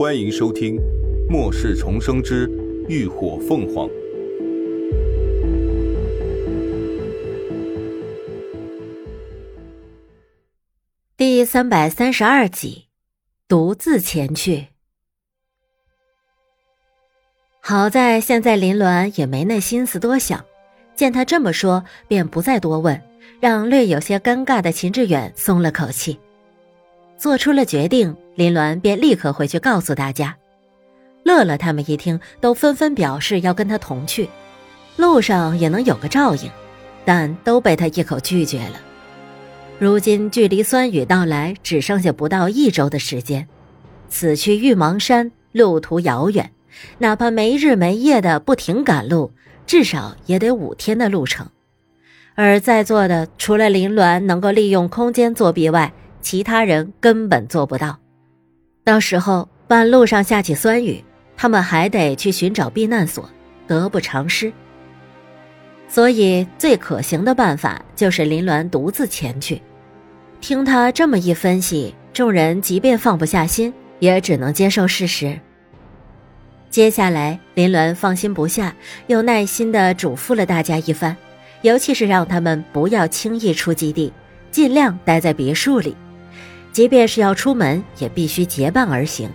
欢迎收听《末世重生之浴火凤凰》第三百三十二集，独自前去。好在现在林鸾也没那心思多想，见他这么说，便不再多问，让略有些尴尬的秦志远松了口气。做出了决定，林鸾便立刻回去告诉大家。乐乐他们一听，都纷纷表示要跟他同去，路上也能有个照应，但都被他一口拒绝了。如今距离酸雨到来只剩下不到一周的时间，此去玉芒山路途遥远，哪怕没日没夜的不停赶路，至少也得五天的路程。而在座的除了林鸾能够利用空间作弊外，其他人根本做不到，到时候半路上下起酸雨，他们还得去寻找避难所，得不偿失。所以最可行的办法就是林鸾独自前去。听他这么一分析，众人即便放不下心，也只能接受事实。接下来，林鸾放心不下，又耐心地嘱咐了大家一番，尤其是让他们不要轻易出基地，尽量待在别墅里。即便是要出门，也必须结伴而行。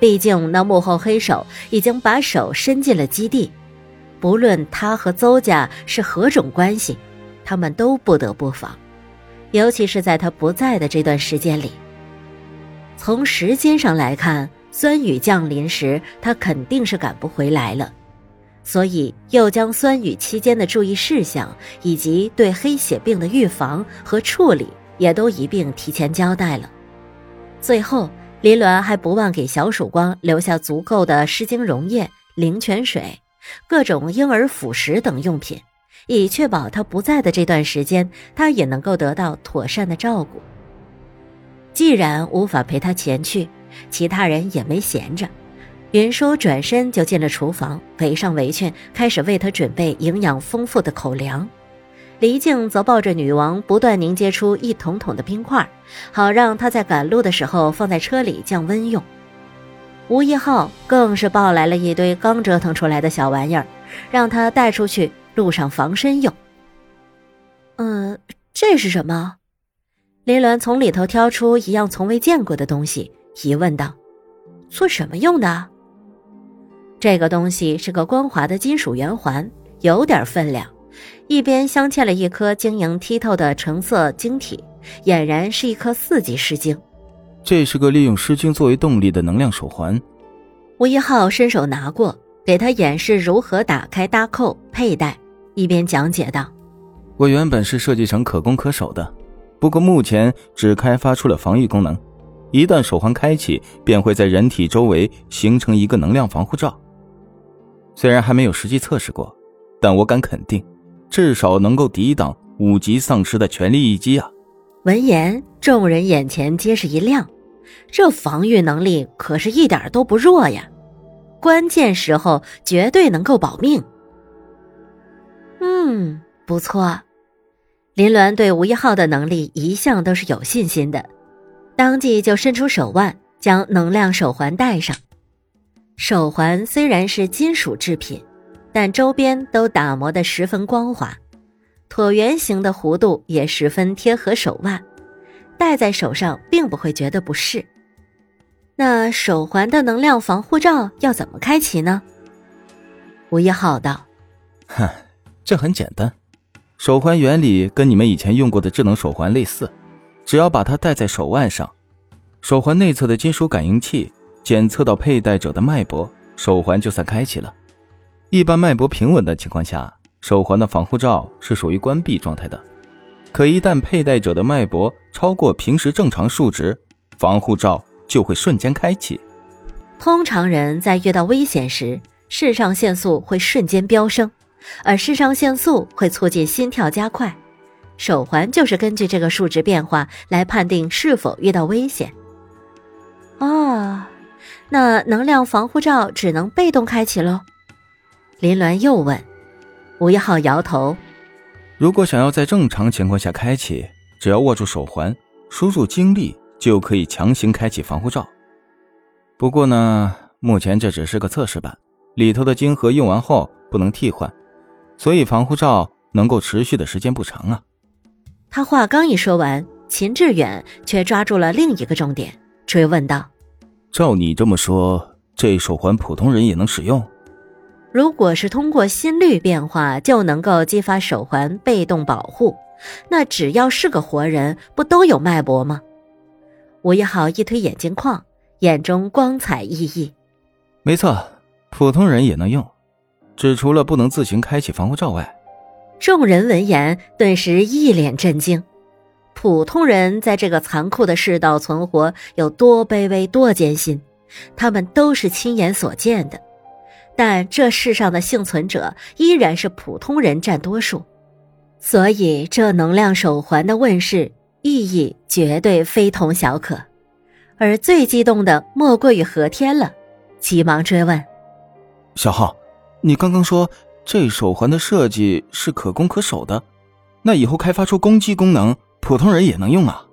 毕竟那幕后黑手已经把手伸进了基地，不论他和邹家是何种关系，他们都不得不防。尤其是在他不在的这段时间里，从时间上来看，酸雨降临时他肯定是赶不回来了，所以又将酸雨期间的注意事项以及对黑血病的预防和处理。也都一并提前交代了。最后，林鸾还不忘给小曙光留下足够的湿巾溶液、灵泉水、各种婴儿辅食等用品，以确保他不在的这段时间，他也能够得到妥善的照顾。既然无法陪他前去，其他人也没闲着。云舒转身就进了厨房，围上围裙，开始为他准备营养丰富的口粮。黎静则抱着女王，不断凝结出一桶桶的冰块，好让她在赶路的时候放在车里降温用。吴一浩更是抱来了一堆刚折腾出来的小玩意儿，让他带出去路上防身用。嗯，这是什么？林鸾从里头挑出一样从未见过的东西，疑问道：“做什么用的？”这个东西是个光滑的金属圆环，有点分量。一边镶嵌了一颗晶莹剔透的橙色晶体，俨然是一颗四级尸晶。这是个利用尸晶作为动力的能量手环。吴一浩伸手拿过，给他演示如何打开搭扣佩戴，一边讲解道：“我原本是设计成可攻可守的，不过目前只开发出了防御功能。一旦手环开启，便会在人体周围形成一个能量防护罩。虽然还没有实际测试过，但我敢肯定。”至少能够抵挡五级丧尸的全力一击啊！闻言，众人眼前皆是一亮，这防御能力可是一点都不弱呀！关键时候绝对能够保命。嗯，不错。林鸾对吴一浩的能力一向都是有信心的，当即就伸出手腕，将能量手环戴上。手环虽然是金属制品。但周边都打磨得十分光滑，椭圆形的弧度也十分贴合手腕，戴在手上并不会觉得不适。那手环的能量防护罩要怎么开启呢？吴一浩道：“哼，这很简单，手环原理跟你们以前用过的智能手环类似，只要把它戴在手腕上，手环内侧的金属感应器检测到佩戴者的脉搏，手环就算开启了。”一般脉搏平稳的情况下，手环的防护罩是属于关闭状态的。可一旦佩戴者的脉搏超过平时正常数值，防护罩就会瞬间开启。通常人在遇到危险时，肾上腺素会瞬间飙升，而肾上腺素会促进心跳加快。手环就是根据这个数值变化来判定是否遇到危险。啊，那能量防护罩只能被动开启喽？林鸾又问：“吴一浩摇头。如果想要在正常情况下开启，只要握住手环，输入精力就可以强行开启防护罩。不过呢，目前这只是个测试版，里头的晶核用完后不能替换，所以防护罩能够持续的时间不长啊。他话刚一说完，秦志远却抓住了另一个重点，追问道：“照你这么说，这手环普通人也能使用？如果是通过心率变化就能够激发手环被动保护，那只要是个活人，不都有脉搏吗？”吴一豪一推眼镜框。眼中光彩熠熠，没错，普通人也能用，只除了不能自行开启防护罩外。众人闻言顿时一脸震惊。普通人在这个残酷的世道存活有多卑微、多艰辛，他们都是亲眼所见的。但这世上的幸存者依然是普通人占多数，所以这能量手环的问世意义绝对非同小可。而最激动的莫过于何天了，急忙追问：“小浩，你刚刚说这手环的设计是可攻可守的，那以后开发出攻击功能，普通人也能用啊？”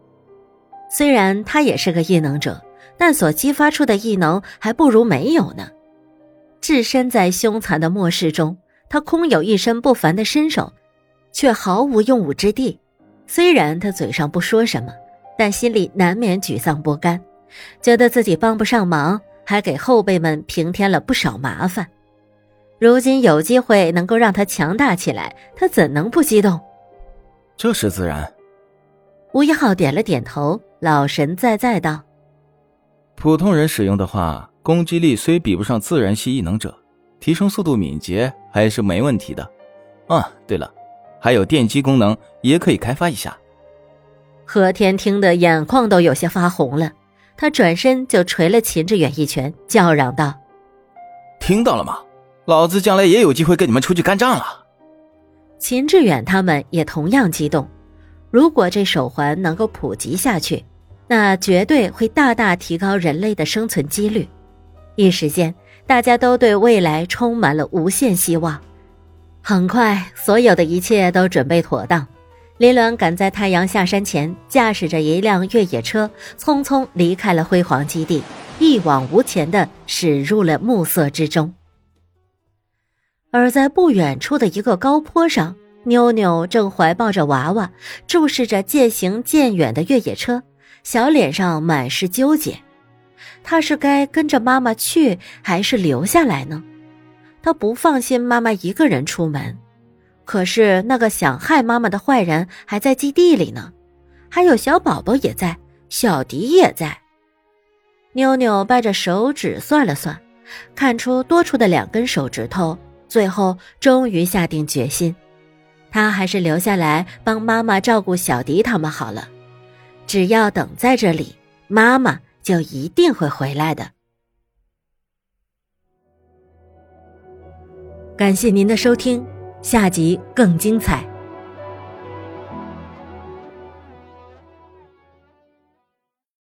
虽然他也是个异能者，但所激发出的异能还不如没有呢。置身在凶残的末世中，他空有一身不凡的身手，却毫无用武之地。虽然他嘴上不说什么，但心里难免沮丧不甘。觉得自己帮不上忙，还给后辈们平添了不少麻烦。如今有机会能够让他强大起来，他怎能不激动？这是自然。吴一浩点了点头，老神在在道：“普通人使用的话，攻击力虽比不上自然系异能者，提升速度敏捷还是没问题的。啊，对了，还有电击功能也可以开发一下。”何天听得眼眶都有些发红了。他转身就捶了秦志远一拳，叫嚷道：“听到了吗？老子将来也有机会跟你们出去干仗了。”秦志远他们也同样激动。如果这手环能够普及下去，那绝对会大大提高人类的生存几率。一时间，大家都对未来充满了无限希望。很快，所有的一切都准备妥当。林鸾赶在太阳下山前，驾驶着一辆越野车，匆匆离开了辉煌基地，一往无前的驶入了暮色之中。而在不远处的一个高坡上，妞妞正怀抱着娃娃，注视着渐行渐远的越野车，小脸上满是纠结。他是该跟着妈妈去，还是留下来呢？他不放心妈妈一个人出门。可是那个想害妈妈的坏人还在基地里呢，还有小宝宝也在，小迪也在。妞妞掰着手指算了算，看出多出的两根手指头，最后终于下定决心，她还是留下来帮妈妈照顾小迪他们好了。只要等在这里，妈妈就一定会回来的。感谢您的收听。下集更精彩。